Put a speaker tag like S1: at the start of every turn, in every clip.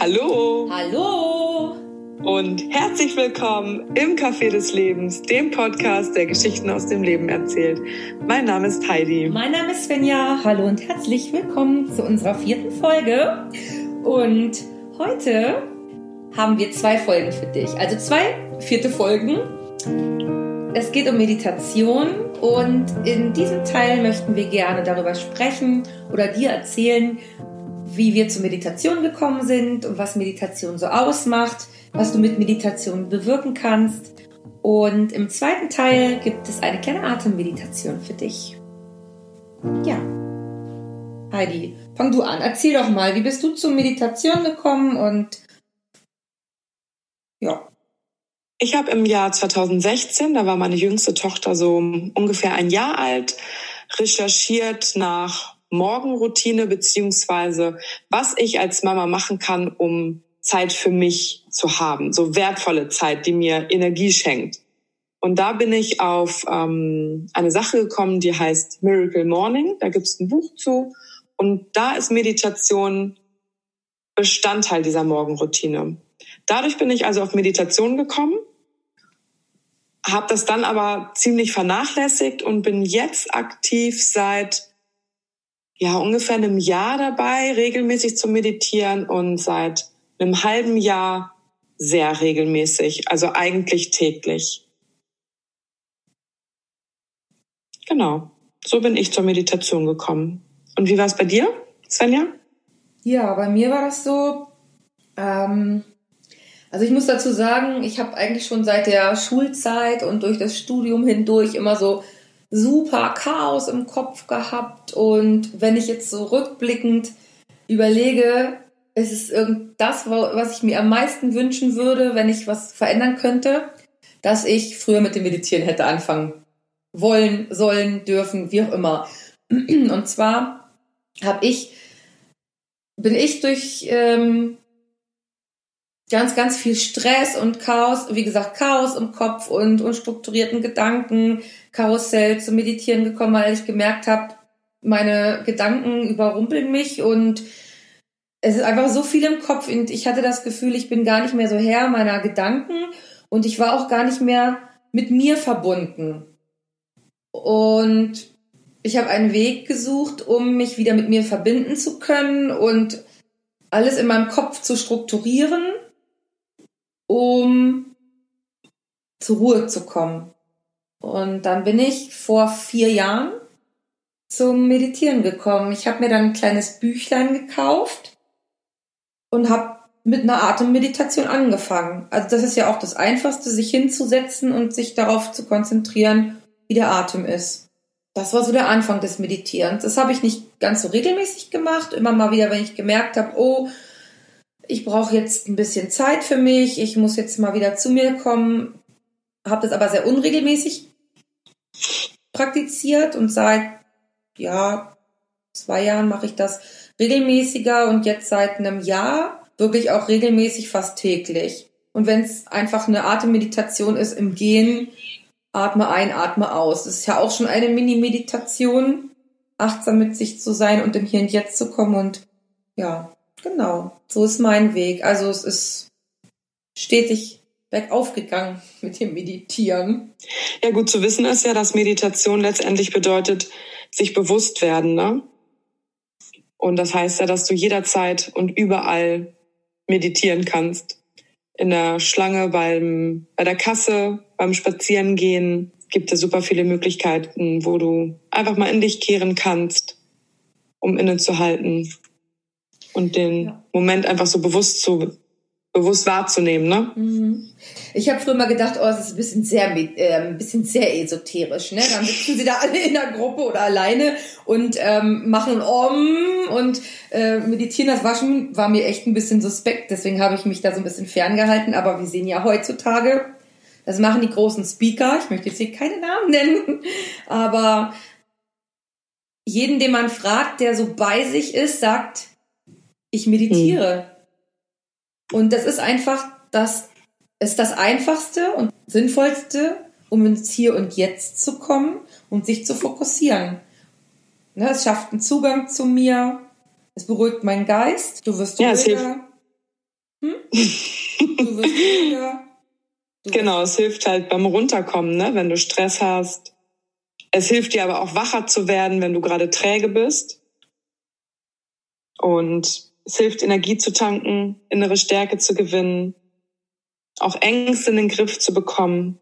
S1: Hallo
S2: Hallo
S1: und herzlich willkommen im Café des Lebens, dem Podcast, der Geschichten aus dem Leben erzählt. Mein Name ist Heidi.
S2: Mein Name ist Svenja. Hallo und herzlich willkommen zu unserer vierten Folge. Und heute haben wir zwei Folgen für dich. Also zwei vierte Folgen. Es geht um Meditation und in diesem Teil möchten wir gerne darüber sprechen oder dir erzählen, wie wir zur Meditation gekommen sind und was Meditation so ausmacht, was du mit Meditation bewirken kannst. Und im zweiten Teil gibt es eine kleine Atemmeditation für dich. Ja. Heidi, fang du an. Erzähl doch mal, wie bist du zur Meditation gekommen und ja.
S1: Ich habe im Jahr 2016, da war meine jüngste Tochter so ungefähr ein Jahr alt, recherchiert nach Morgenroutine beziehungsweise was ich als Mama machen kann, um Zeit für mich zu haben, so wertvolle Zeit, die mir Energie schenkt. Und da bin ich auf ähm, eine Sache gekommen, die heißt Miracle Morning. Da gibt es ein Buch zu. Und da ist Meditation Bestandteil dieser Morgenroutine. Dadurch bin ich also auf Meditation gekommen habe das dann aber ziemlich vernachlässigt und bin jetzt aktiv seit ja ungefähr einem Jahr dabei, regelmäßig zu meditieren und seit einem halben Jahr sehr regelmäßig, also eigentlich täglich. Genau, so bin ich zur Meditation gekommen. Und wie war es bei dir, Svenja?
S2: Ja, bei mir war das so, ähm, also ich muss dazu sagen, ich habe eigentlich schon seit der Schulzeit und durch das Studium hindurch immer so super Chaos im Kopf gehabt. Und wenn ich jetzt so rückblickend überlege, ist es irgend das, was ich mir am meisten wünschen würde, wenn ich was verändern könnte, dass ich früher mit dem Meditieren hätte anfangen wollen, sollen, dürfen, wie auch immer. Und zwar habe ich, bin ich durch ähm, ganz, ganz viel Stress und Chaos, wie gesagt, Chaos im Kopf und unstrukturierten Gedanken, Karussell zum Meditieren gekommen, weil ich gemerkt habe, meine Gedanken überrumpeln mich und es ist einfach so viel im Kopf und ich hatte das Gefühl, ich bin gar nicht mehr so Herr meiner Gedanken und ich war auch gar nicht mehr mit mir verbunden. Und ich habe einen Weg gesucht, um mich wieder mit mir verbinden zu können und alles in meinem Kopf zu strukturieren um zur Ruhe zu kommen. Und dann bin ich vor vier Jahren zum Meditieren gekommen. Ich habe mir dann ein kleines Büchlein gekauft und habe mit einer Atemmeditation angefangen. Also das ist ja auch das Einfachste, sich hinzusetzen und sich darauf zu konzentrieren, wie der Atem ist. Das war so der Anfang des Meditierens. Das habe ich nicht ganz so regelmäßig gemacht. Immer mal wieder, wenn ich gemerkt habe, oh, ich brauche jetzt ein bisschen Zeit für mich, ich muss jetzt mal wieder zu mir kommen, habe das aber sehr unregelmäßig praktiziert und seit ja zwei Jahren mache ich das regelmäßiger und jetzt seit einem Jahr wirklich auch regelmäßig fast täglich. Und wenn es einfach eine Atemmeditation ist im Gehen, atme ein, atme aus. Das ist ja auch schon eine Mini-Meditation, achtsam mit sich zu sein und im Hier und Jetzt zu kommen und ja, Genau, so ist mein Weg. Also es ist stetig bergauf gegangen mit dem Meditieren.
S1: Ja, gut zu wissen ist ja, dass Meditation letztendlich bedeutet, sich bewusst werden, ne? Und das heißt ja, dass du jederzeit und überall meditieren kannst. In der Schlange, beim, bei der Kasse, beim Spazierengehen gibt es super viele Möglichkeiten, wo du einfach mal in dich kehren kannst, um innezuhalten und den ja. Moment einfach so bewusst zu bewusst wahrzunehmen, ne?
S2: Mhm. Ich habe früher mal gedacht, oh, das ist ein bisschen sehr, äh, ein bisschen sehr esoterisch, ne? Dann sitzen sie da alle in der Gruppe oder alleine und ähm, machen Om und äh, meditieren. Das war schon, war mir echt ein bisschen suspekt. Deswegen habe ich mich da so ein bisschen ferngehalten. Aber wir sehen ja heutzutage, das machen die großen Speaker. Ich möchte jetzt hier keine Namen nennen, aber jeden, den man fragt, der so bei sich ist, sagt, ich meditiere. Hm. Und das ist einfach das, ist das einfachste und sinnvollste, um ins Hier und Jetzt zu kommen und sich zu fokussieren. Ne, es schafft einen Zugang zu mir, es beruhigt meinen Geist, du wirst
S1: ja, es hilft, Du wirst ruhiger. Du genau, es hilft halt beim Runterkommen, ne? wenn du Stress hast. Es hilft dir aber auch wacher zu werden, wenn du gerade träge bist. Und es hilft, Energie zu tanken, innere Stärke zu gewinnen, auch Ängste in den Griff zu bekommen.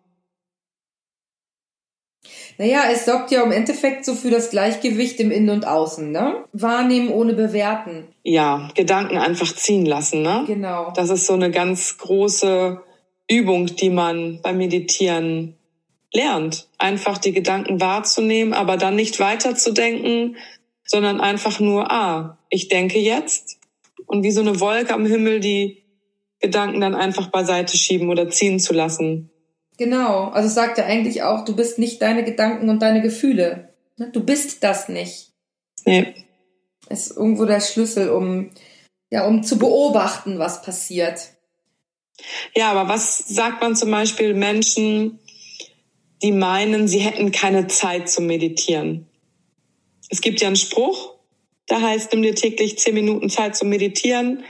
S2: Naja, es sorgt ja im Endeffekt so für das Gleichgewicht im Innen und Außen, ne? Wahrnehmen ohne bewerten.
S1: Ja, Gedanken einfach ziehen lassen, ne?
S2: Genau.
S1: Das ist so eine ganz große Übung, die man beim Meditieren lernt. Einfach die Gedanken wahrzunehmen, aber dann nicht weiterzudenken, sondern einfach nur, ah, ich denke jetzt und wie so eine Wolke am Himmel die Gedanken dann einfach beiseite schieben oder ziehen zu lassen.
S2: Genau, also sagt ja eigentlich auch, du bist nicht deine Gedanken und deine Gefühle. Ne? Du bist das nicht.
S1: Nee.
S2: Ist irgendwo der Schlüssel, um, ja, um zu beobachten, was passiert.
S1: Ja, aber was sagt man zum Beispiel Menschen, die meinen, sie hätten keine Zeit zum Meditieren? Es gibt ja einen Spruch, der heißt, nimm dir täglich zehn Minuten Zeit zum Meditieren.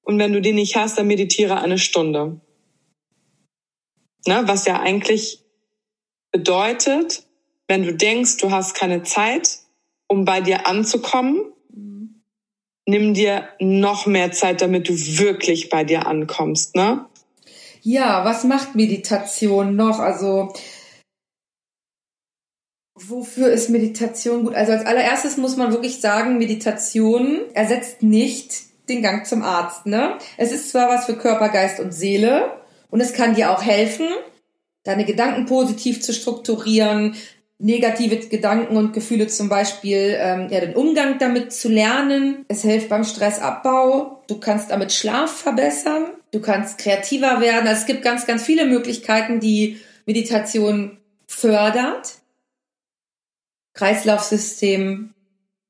S1: Und wenn du die nicht hast, dann meditiere eine Stunde. Ne? Was ja eigentlich bedeutet, wenn du denkst, du hast keine Zeit, um bei dir anzukommen, mhm. nimm dir noch mehr Zeit, damit du wirklich bei dir ankommst. Ne?
S2: Ja, was macht Meditation noch? Also Wofür ist Meditation gut? Also als allererstes muss man wirklich sagen, Meditation ersetzt nicht den Gang zum Arzt. Ne? Es ist zwar was für Körper, Geist und Seele, und es kann dir auch helfen, deine Gedanken positiv zu strukturieren, negative Gedanken und Gefühle zum Beispiel, ähm, ja, den Umgang damit zu lernen. Es hilft beim Stressabbau. Du kannst damit Schlaf verbessern. Du kannst kreativer werden. Also es gibt ganz, ganz viele Möglichkeiten, die Meditation fördert. Kreislaufsystem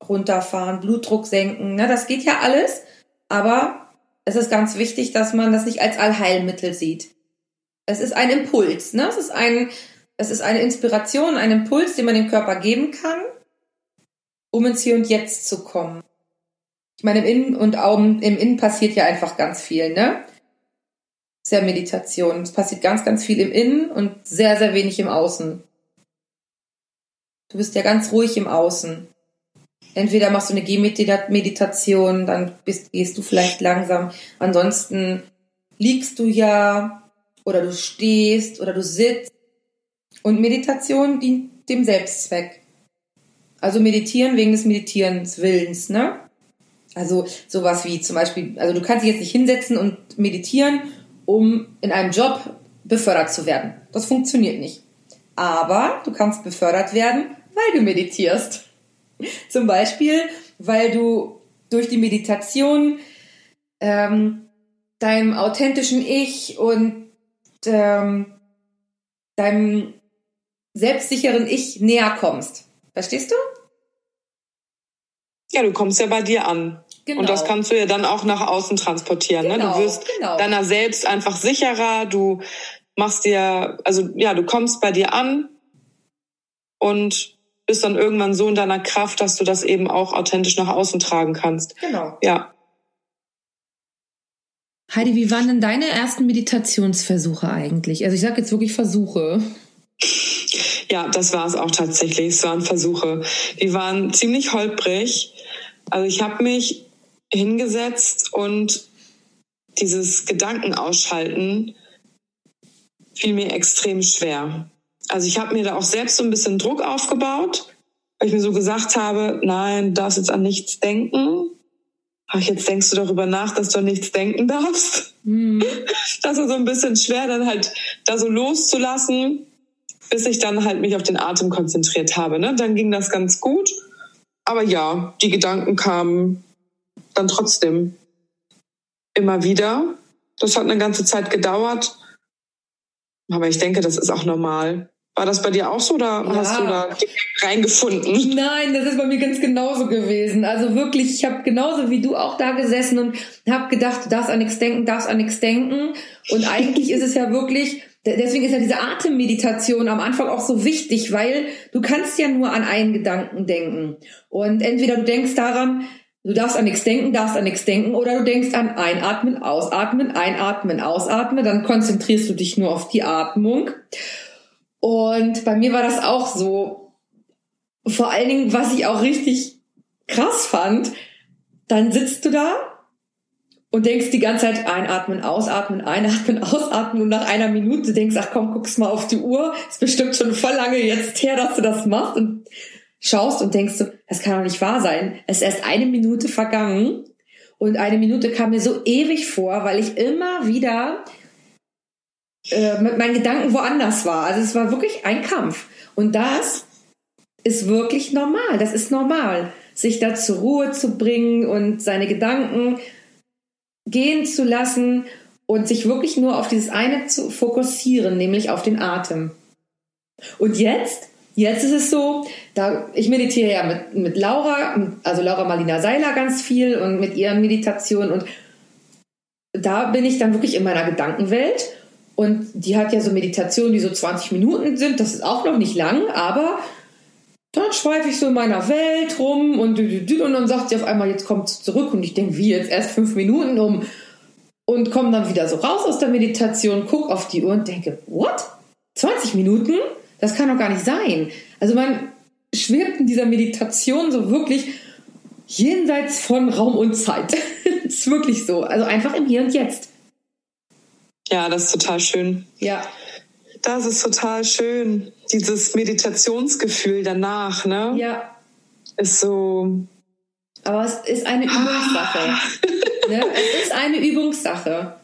S2: runterfahren, Blutdruck senken. Ne? Das geht ja alles. Aber es ist ganz wichtig, dass man das nicht als Allheilmittel sieht. Es ist ein Impuls, ne? Es ist ein, es ist eine Inspiration, ein Impuls, den man dem Körper geben kann, um ins Hier und Jetzt zu kommen. Ich meine, im Innen und Augen, im Innen passiert ja einfach ganz viel, ne? Sehr Meditation. Es passiert ganz, ganz viel im Innen und sehr, sehr wenig im Außen. Du bist ja ganz ruhig im Außen. Entweder machst du eine Gehmeditation, dann bist, gehst du vielleicht langsam. Ansonsten liegst du ja oder du stehst oder du sitzt. Und Meditation dient dem Selbstzweck. Also meditieren wegen des Meditierens Willens, ne? Also sowas wie zum Beispiel, also du kannst dich jetzt nicht hinsetzen und meditieren, um in einem Job befördert zu werden. Das funktioniert nicht. Aber du kannst befördert werden, weil du meditierst. Zum Beispiel, weil du durch die Meditation ähm, deinem authentischen Ich und ähm, deinem selbstsicheren Ich näher kommst. Verstehst du?
S1: Ja, du kommst ja bei dir an. Genau. Und das kannst du ja dann auch nach außen transportieren. Genau, ne? Du genau, wirst genau. deiner selbst einfach sicherer, du machst dir, also ja, du kommst bei dir an und bist dann irgendwann so in deiner Kraft, dass du das eben auch authentisch nach außen tragen kannst.
S2: Genau.
S1: Ja.
S2: Heidi, wie waren denn deine ersten Meditationsversuche eigentlich? Also ich sage jetzt wirklich Versuche.
S1: Ja, das war es auch tatsächlich. Es waren Versuche. Die waren ziemlich holprig. Also ich habe mich hingesetzt und dieses Gedankenausschalten fiel mir extrem schwer. Also ich habe mir da auch selbst so ein bisschen Druck aufgebaut, weil ich mir so gesagt habe, nein, du darfst jetzt an nichts denken ach, jetzt denkst du darüber nach, dass du an nichts denken darfst. Mhm. Das war so ein bisschen schwer, dann halt da so loszulassen, bis ich dann halt mich auf den Atem konzentriert habe. Ne? Dann ging das ganz gut. Aber ja, die Gedanken kamen dann trotzdem immer wieder. Das hat eine ganze Zeit gedauert. Aber ich denke, das ist auch normal. War das bei dir auch so oder ja. hast du da reingefunden?
S2: Nein, das ist bei mir ganz genauso gewesen. Also wirklich, ich habe genauso wie du auch da gesessen und habe gedacht, du darfst an nichts denken, darfst an nichts denken. Und eigentlich ist es ja wirklich, deswegen ist ja diese Atemmeditation am Anfang auch so wichtig, weil du kannst ja nur an einen Gedanken denken. Und entweder du denkst daran, Du darfst an nichts denken, darfst an nichts denken oder du denkst an Einatmen, Ausatmen, Einatmen, Ausatmen. Dann konzentrierst du dich nur auf die Atmung. Und bei mir war das auch so. Vor allen Dingen, was ich auch richtig krass fand, dann sitzt du da und denkst die ganze Zeit einatmen, ausatmen, einatmen, ausatmen und nach einer Minute denkst, ach komm, guckst mal auf die Uhr, ist bestimmt schon voll lange jetzt her, dass du das machst und schaust und denkst du, das kann doch nicht wahr sein. Es ist erst eine Minute vergangen und eine Minute kam mir so ewig vor, weil ich immer wieder äh, mit meinen Gedanken woanders war. Also es war wirklich ein Kampf. Und das ist wirklich normal. Das ist normal, sich da zur Ruhe zu bringen und seine Gedanken gehen zu lassen und sich wirklich nur auf dieses eine zu fokussieren, nämlich auf den Atem. Und jetzt Jetzt ist es so, da ich meditiere ja mit, mit Laura, also Laura Marlina Seiler ganz viel und mit ihren Meditationen und da bin ich dann wirklich in meiner Gedankenwelt und die hat ja so Meditationen, die so 20 Minuten sind, das ist auch noch nicht lang, aber dann schweife ich so in meiner Welt rum und, und dann sagt sie auf einmal, jetzt kommt sie zurück und ich denke, wie jetzt erst fünf Minuten um und komme dann wieder so raus aus der Meditation, gucke auf die Uhr und denke, what? 20 Minuten? Das kann doch gar nicht sein. Also man schwirbt in dieser Meditation so wirklich jenseits von Raum und Zeit. das ist wirklich so. Also einfach im Hier und Jetzt.
S1: Ja, das ist total schön.
S2: Ja.
S1: Das ist total schön. Dieses Meditationsgefühl danach, ne?
S2: Ja.
S1: Ist so.
S2: Aber es ist eine Übungssache. ne? Es ist eine Übungssache.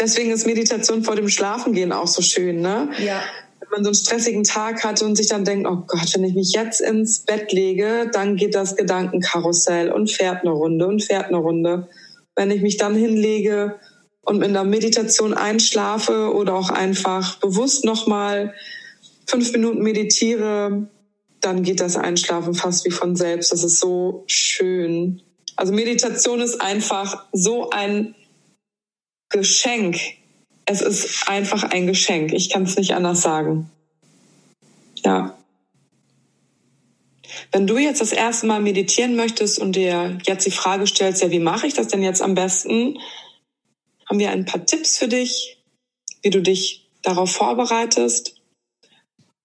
S1: Deswegen ist Meditation vor dem Schlafengehen auch so schön, ne?
S2: Ja
S1: wenn man so einen stressigen Tag hatte und sich dann denkt, oh Gott, wenn ich mich jetzt ins Bett lege, dann geht das Gedankenkarussell und fährt eine Runde und fährt eine Runde. Wenn ich mich dann hinlege und in der Meditation einschlafe oder auch einfach bewusst nochmal fünf Minuten meditiere, dann geht das Einschlafen fast wie von selbst. Das ist so schön. Also Meditation ist einfach so ein Geschenk es ist einfach ein Geschenk. Ich kann es nicht anders sagen. Ja. Wenn du jetzt das erste Mal meditieren möchtest und dir jetzt die Frage stellst, ja, wie mache ich das denn jetzt am besten, haben wir ein paar Tipps für dich, wie du dich darauf vorbereitest.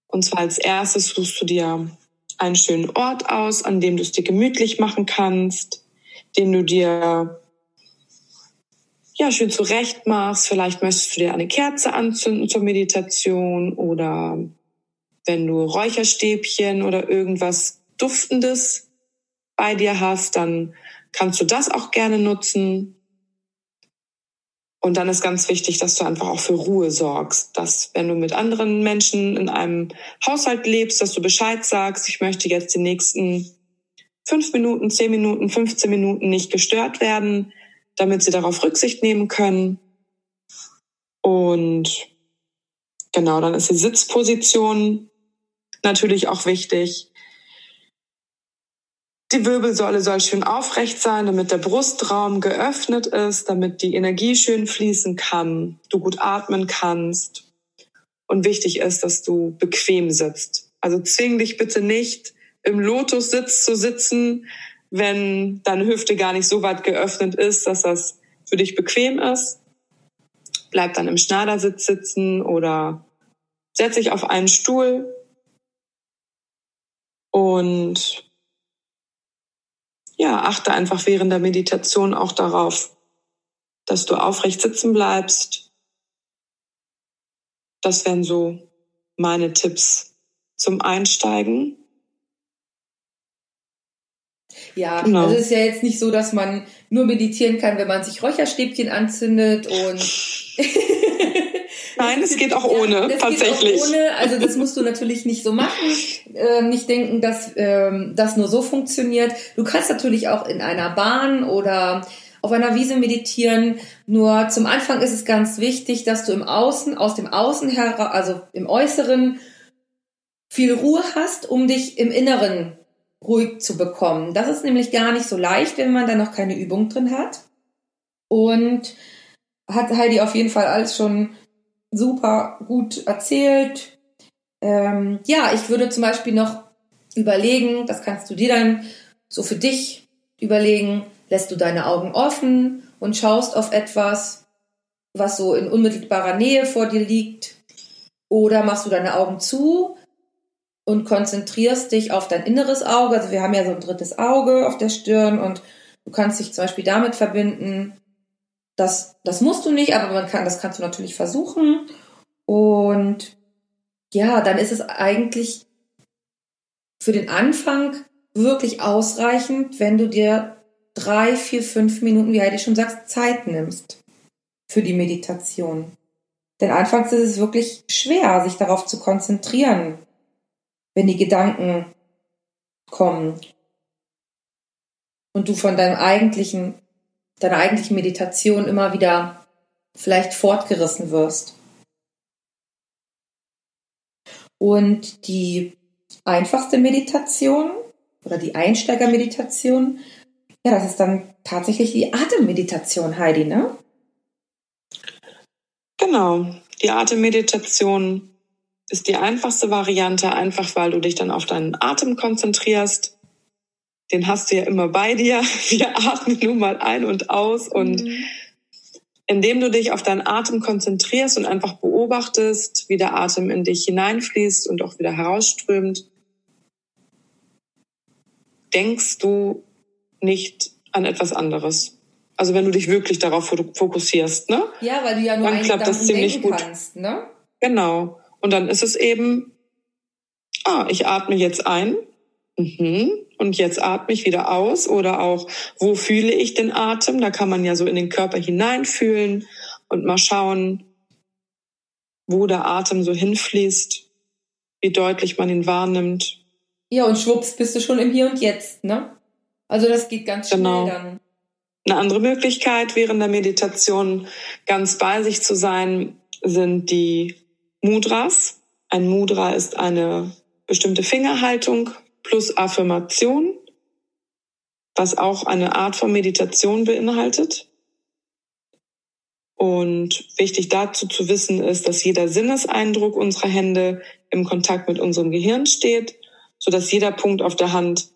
S1: Und zwar als erstes suchst du dir einen schönen Ort aus, an dem du es dir gemütlich machen kannst, den du dir ja, schön zurecht machst. Vielleicht möchtest du dir eine Kerze anzünden zur Meditation oder wenn du Räucherstäbchen oder irgendwas Duftendes bei dir hast, dann kannst du das auch gerne nutzen. Und dann ist ganz wichtig, dass du einfach auch für Ruhe sorgst, dass wenn du mit anderen Menschen in einem Haushalt lebst, dass du Bescheid sagst, ich möchte jetzt die nächsten fünf Minuten, zehn Minuten, 15 Minuten nicht gestört werden damit sie darauf Rücksicht nehmen können. Und genau, dann ist die Sitzposition natürlich auch wichtig. Die Wirbelsäule soll schön aufrecht sein, damit der Brustraum geöffnet ist, damit die Energie schön fließen kann, du gut atmen kannst. Und wichtig ist, dass du bequem sitzt. Also zwing dich bitte nicht, im Lotussitz zu sitzen, wenn deine Hüfte gar nicht so weit geöffnet ist, dass das für dich bequem ist. Bleib dann im Schneidersitz sitzen oder setz dich auf einen Stuhl und ja, achte einfach während der Meditation auch darauf, dass du aufrecht sitzen bleibst. Das wären so meine Tipps zum Einsteigen.
S2: Ja, genau. also es ist ja jetzt nicht so, dass man nur meditieren kann, wenn man sich Räucherstäbchen anzündet und
S1: Nein, es geht auch ohne, ja, tatsächlich. Auch ohne.
S2: Also das musst du natürlich nicht so machen. Ähm, nicht denken, dass ähm, das nur so funktioniert. Du kannst natürlich auch in einer Bahn oder auf einer Wiese meditieren. Nur zum Anfang ist es ganz wichtig, dass du im Außen, aus dem Außen heraus, also im Äußeren, viel Ruhe hast, um dich im Inneren ruhig zu bekommen. Das ist nämlich gar nicht so leicht, wenn man da noch keine Übung drin hat. Und hat Heidi auf jeden Fall alles schon super gut erzählt. Ähm, ja, ich würde zum Beispiel noch überlegen, das kannst du dir dann so für dich überlegen, lässt du deine Augen offen und schaust auf etwas, was so in unmittelbarer Nähe vor dir liegt. Oder machst du deine Augen zu und konzentrierst dich auf dein inneres Auge. Also wir haben ja so ein drittes Auge auf der Stirn und du kannst dich zum Beispiel damit verbinden. Das, das musst du nicht, aber man kann, das kannst du natürlich versuchen. Und ja, dann ist es eigentlich für den Anfang wirklich ausreichend, wenn du dir drei, vier, fünf Minuten, wie Heidi schon sagt, Zeit nimmst für die Meditation. Denn anfangs ist es wirklich schwer, sich darauf zu konzentrieren, wenn die Gedanken kommen und du von deinem eigentlichen, deiner eigentlichen Meditation immer wieder vielleicht fortgerissen wirst. Und die einfachste Meditation oder die Einsteigermeditation, ja, das ist dann tatsächlich die Atemmeditation, Heidi, ne?
S1: Genau, die Atemmeditation ist die einfachste Variante, einfach weil du dich dann auf deinen Atem konzentrierst. Den hast du ja immer bei dir. Wir atmen nun mal ein und aus und mhm. indem du dich auf deinen Atem konzentrierst und einfach beobachtest, wie der Atem in dich hineinfließt und auch wieder herausströmt, denkst du nicht an etwas anderes. Also wenn du dich wirklich darauf fokussierst, ne?
S2: Ja, weil du ja nur dann klappt das ziemlich gut. Kannst, ne?
S1: Genau. Und dann ist es eben, ah, ich atme jetzt ein. Mhm. Und jetzt atme ich wieder aus. Oder auch, wo fühle ich den Atem? Da kann man ja so in den Körper hineinfühlen und mal schauen, wo der Atem so hinfließt, wie deutlich man ihn wahrnimmt.
S2: Ja, und schwupps bist du schon im Hier und Jetzt, ne? Also das geht ganz schnell genau. dann.
S1: Eine andere Möglichkeit während der Meditation ganz bei sich zu sein, sind die Mudras. Ein Mudra ist eine bestimmte Fingerhaltung plus Affirmation, was auch eine Art von Meditation beinhaltet. Und wichtig dazu zu wissen ist, dass jeder Sinneseindruck unserer Hände im Kontakt mit unserem Gehirn steht, so dass jeder Punkt auf der Hand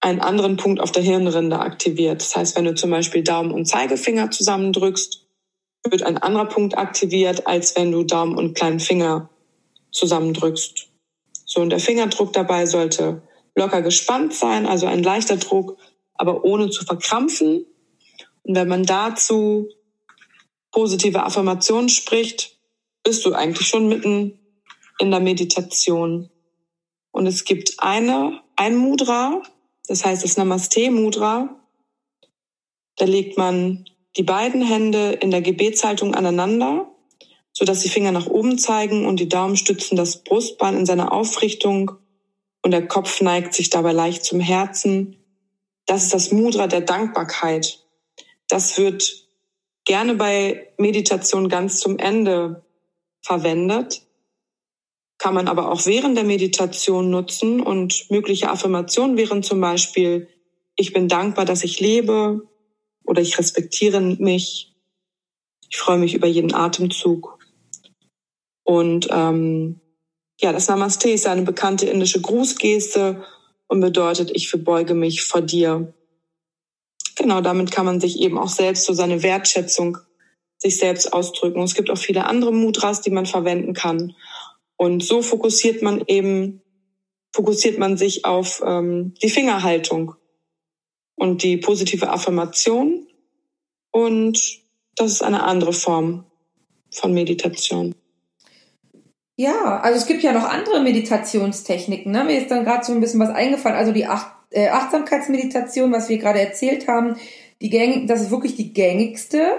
S1: einen anderen Punkt auf der Hirnrinde aktiviert. Das heißt, wenn du zum Beispiel Daumen und Zeigefinger zusammendrückst, wird ein anderer Punkt aktiviert, als wenn du Daumen und kleinen Finger zusammendrückst. So, und der Fingerdruck dabei sollte locker gespannt sein, also ein leichter Druck, aber ohne zu verkrampfen. Und wenn man dazu positive Affirmationen spricht, bist du eigentlich schon mitten in der Meditation. Und es gibt eine, ein Mudra, das heißt das Namaste Mudra. Da legt man die beiden Hände in der Gebetshaltung aneinander, so dass die Finger nach oben zeigen und die Daumen stützen das Brustbein in seiner Aufrichtung und der Kopf neigt sich dabei leicht zum Herzen. Das ist das Mudra der Dankbarkeit. Das wird gerne bei Meditation ganz zum Ende verwendet, kann man aber auch während der Meditation nutzen und mögliche Affirmationen wären zum Beispiel, ich bin dankbar, dass ich lebe, oder ich respektiere mich. Ich freue mich über jeden Atemzug. Und ähm, ja, das Namaste ist eine bekannte indische Grußgeste und bedeutet, ich verbeuge mich vor dir. Genau, damit kann man sich eben auch selbst so seine Wertschätzung sich selbst ausdrücken. Es gibt auch viele andere Mudras, die man verwenden kann. Und so fokussiert man eben, fokussiert man sich auf ähm, die Fingerhaltung und die positive Affirmation. Und das ist eine andere Form von Meditation.
S2: Ja, also es gibt ja noch andere Meditationstechniken. Ne? Mir ist dann gerade so ein bisschen was eingefallen. Also die Ach äh, Achtsamkeitsmeditation, was wir gerade erzählt haben, die gängig, das ist wirklich die gängigste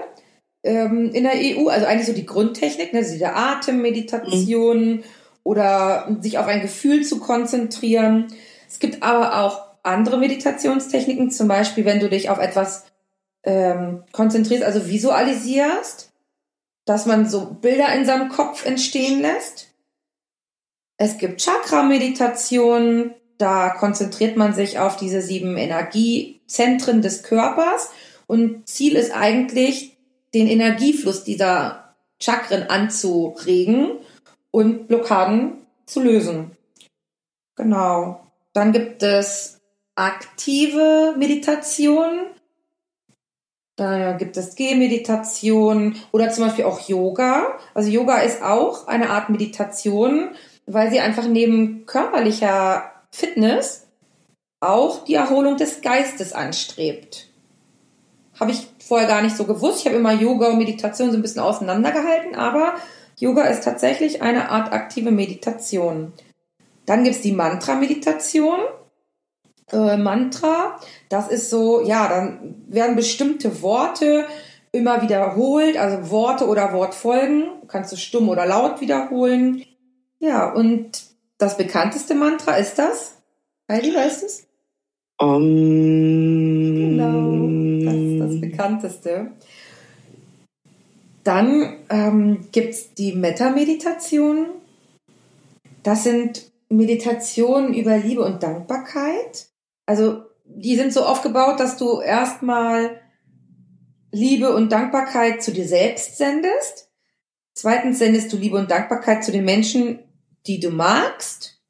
S2: ähm, in der EU. Also eigentlich so die Grundtechnik, ne? also die Atemmeditation mhm. oder sich auf ein Gefühl zu konzentrieren. Es gibt aber auch andere Meditationstechniken, zum Beispiel, wenn du dich auf etwas ähm, konzentrierst, also visualisierst, dass man so Bilder in seinem Kopf entstehen lässt. Es gibt Chakra-Meditationen, da konzentriert man sich auf diese sieben Energiezentren des Körpers und Ziel ist eigentlich, den Energiefluss dieser Chakren anzuregen und Blockaden zu lösen. Genau. Dann gibt es aktive Meditation. Da gibt es Gehmeditation oder zum Beispiel auch Yoga. Also Yoga ist auch eine Art Meditation, weil sie einfach neben körperlicher Fitness auch die Erholung des Geistes anstrebt. Habe ich vorher gar nicht so gewusst. Ich habe immer Yoga und Meditation so ein bisschen auseinandergehalten, aber Yoga ist tatsächlich eine Art aktive Meditation. Dann gibt es die Mantra-Meditation äh, Mantra. Das ist so, ja, dann werden bestimmte Worte immer wiederholt, also Worte oder Wortfolgen, kannst du stumm oder laut wiederholen. Ja, und das bekannteste Mantra ist das? Heidi, weißt du es? Um. Genau, das ist das bekannteste. Dann ähm, gibt es die Metta-Meditation. Das sind Meditationen über Liebe und Dankbarkeit. Also die sind so aufgebaut, dass du erstmal Liebe und Dankbarkeit zu dir selbst sendest. Zweitens sendest du Liebe und Dankbarkeit zu den Menschen, die du magst.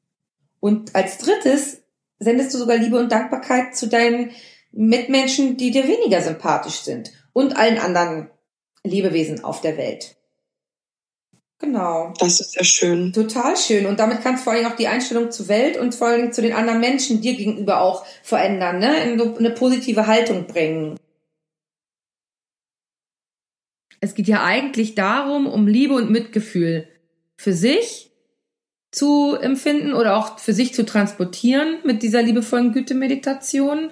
S2: Und als drittes sendest du sogar Liebe und Dankbarkeit zu deinen Mitmenschen, die dir weniger sympathisch sind und allen anderen Lebewesen auf der Welt. Genau.
S1: Das ist sehr schön.
S2: Total schön. Und damit kannst du vor allem auch die Einstellung zur Welt und vor allem zu den anderen Menschen dir gegenüber auch verändern, ne? In eine positive Haltung bringen. Es geht ja eigentlich darum, um Liebe und Mitgefühl für sich zu empfinden oder auch für sich zu transportieren mit dieser liebevollen Güte-Meditation.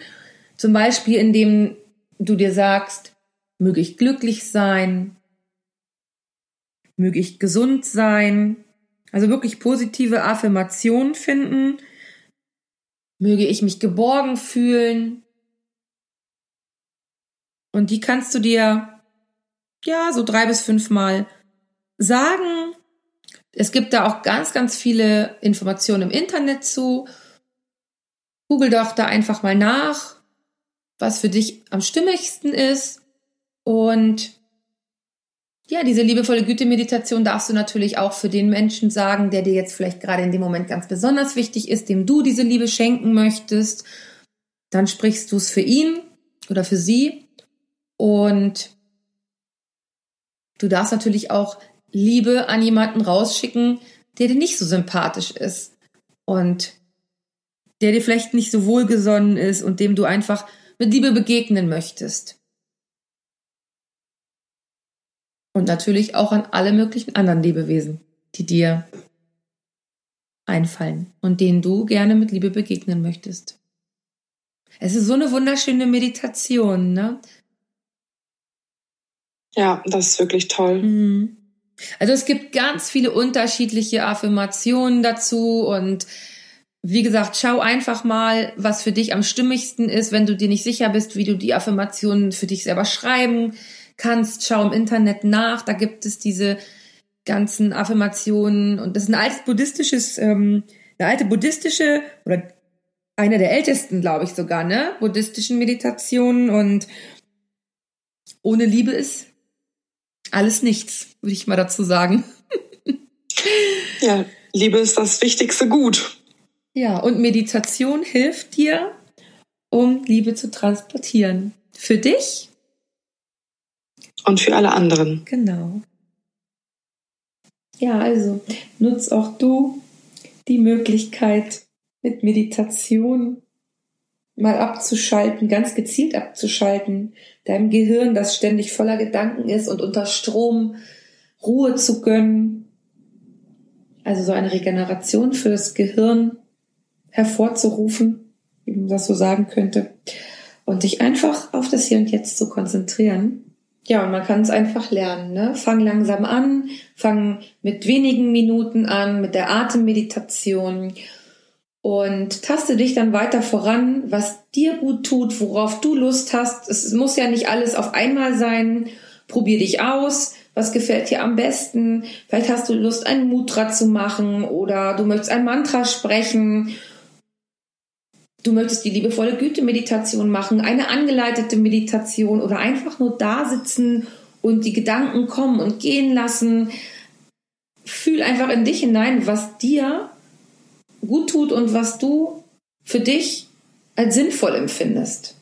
S2: Zum Beispiel, indem du dir sagst, möge ich glücklich sein, möge ich gesund sein. Also wirklich positive Affirmationen finden. Möge ich mich geborgen fühlen. Und die kannst du dir, ja, so drei bis fünf Mal sagen. Es gibt da auch ganz, ganz viele Informationen im Internet zu. Google doch da einfach mal nach, was für dich am stimmigsten ist. Und ja, diese liebevolle Güte-Meditation darfst du natürlich auch für den Menschen sagen, der dir jetzt vielleicht gerade in dem Moment ganz besonders wichtig ist, dem du diese Liebe schenken möchtest. Dann sprichst du es für ihn oder für sie. Und du darfst natürlich auch Liebe an jemanden rausschicken, der dir nicht so sympathisch ist und der dir vielleicht nicht so wohlgesonnen ist und dem du einfach mit Liebe begegnen möchtest. Und natürlich auch an alle möglichen anderen Lebewesen, die dir einfallen und denen du gerne mit Liebe begegnen möchtest. Es ist so eine wunderschöne Meditation, ne?
S1: Ja, das ist wirklich toll.
S2: Mhm. Also es gibt ganz viele unterschiedliche Affirmationen dazu und wie gesagt, schau einfach mal, was für dich am stimmigsten ist, wenn du dir nicht sicher bist, wie du die Affirmationen für dich selber schreiben kannst, schau im Internet nach, da gibt es diese ganzen Affirmationen und das ist ein altes buddhistisches, ähm, eine alte buddhistische oder eine der ältesten, glaube ich sogar, ne, buddhistischen Meditationen und ohne Liebe ist alles nichts, würde ich mal dazu sagen.
S1: ja, Liebe ist das wichtigste Gut.
S2: Ja, und Meditation hilft dir, um Liebe zu transportieren. Für dich
S1: und für alle anderen.
S2: Genau. Ja, also nutz auch du die Möglichkeit, mit Meditation mal abzuschalten, ganz gezielt abzuschalten, deinem Gehirn, das ständig voller Gedanken ist und unter Strom Ruhe zu gönnen. Also so eine Regeneration fürs Gehirn hervorzurufen, wie man das so sagen könnte. Und dich einfach auf das Hier und Jetzt zu konzentrieren ja, und man kann es einfach lernen. Ne? Fang langsam an, fang mit wenigen Minuten an, mit der Atemmeditation und taste dich dann weiter voran, was dir gut tut, worauf du Lust hast. Es muss ja nicht alles auf einmal sein. Probier dich aus. Was gefällt dir am besten? Vielleicht hast du Lust, ein Mutra zu machen oder du möchtest ein Mantra sprechen du möchtest die liebevolle Güte-Meditation machen, eine angeleitete Meditation oder einfach nur da sitzen und die Gedanken kommen und gehen lassen. Fühl einfach in dich hinein, was dir gut tut und was du für dich als sinnvoll empfindest.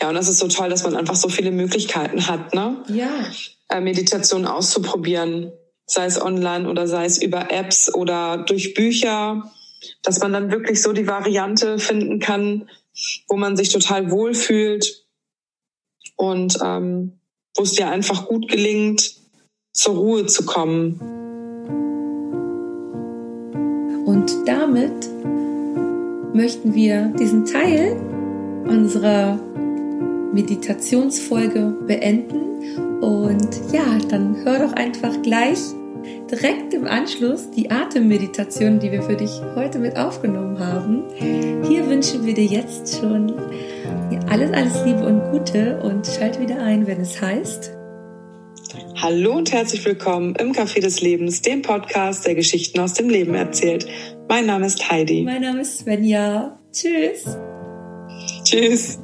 S1: Ja, und das ist so toll, dass man einfach so viele Möglichkeiten hat, ne?
S2: Ja.
S1: Äh, Meditation auszuprobieren, sei es online oder sei es über Apps oder durch Bücher, dass man dann wirklich so die Variante finden kann, wo man sich total wohlfühlt und ähm, wo es dir einfach gut gelingt, zur Ruhe zu kommen.
S2: Und damit möchten wir diesen Teil unserer Meditationsfolge beenden. Und ja, dann hör doch einfach gleich direkt im Anschluss die Atemmeditation, die wir für dich heute mit aufgenommen haben. Hier wünschen wir dir jetzt schon alles, alles Liebe und Gute und schalt wieder ein, wenn es heißt.
S1: Hallo und herzlich willkommen im Café des Lebens, dem Podcast, der Geschichten aus dem Leben erzählt. Mein Name ist Heidi.
S2: Mein Name ist Svenja. Tschüss.
S1: Tschüss.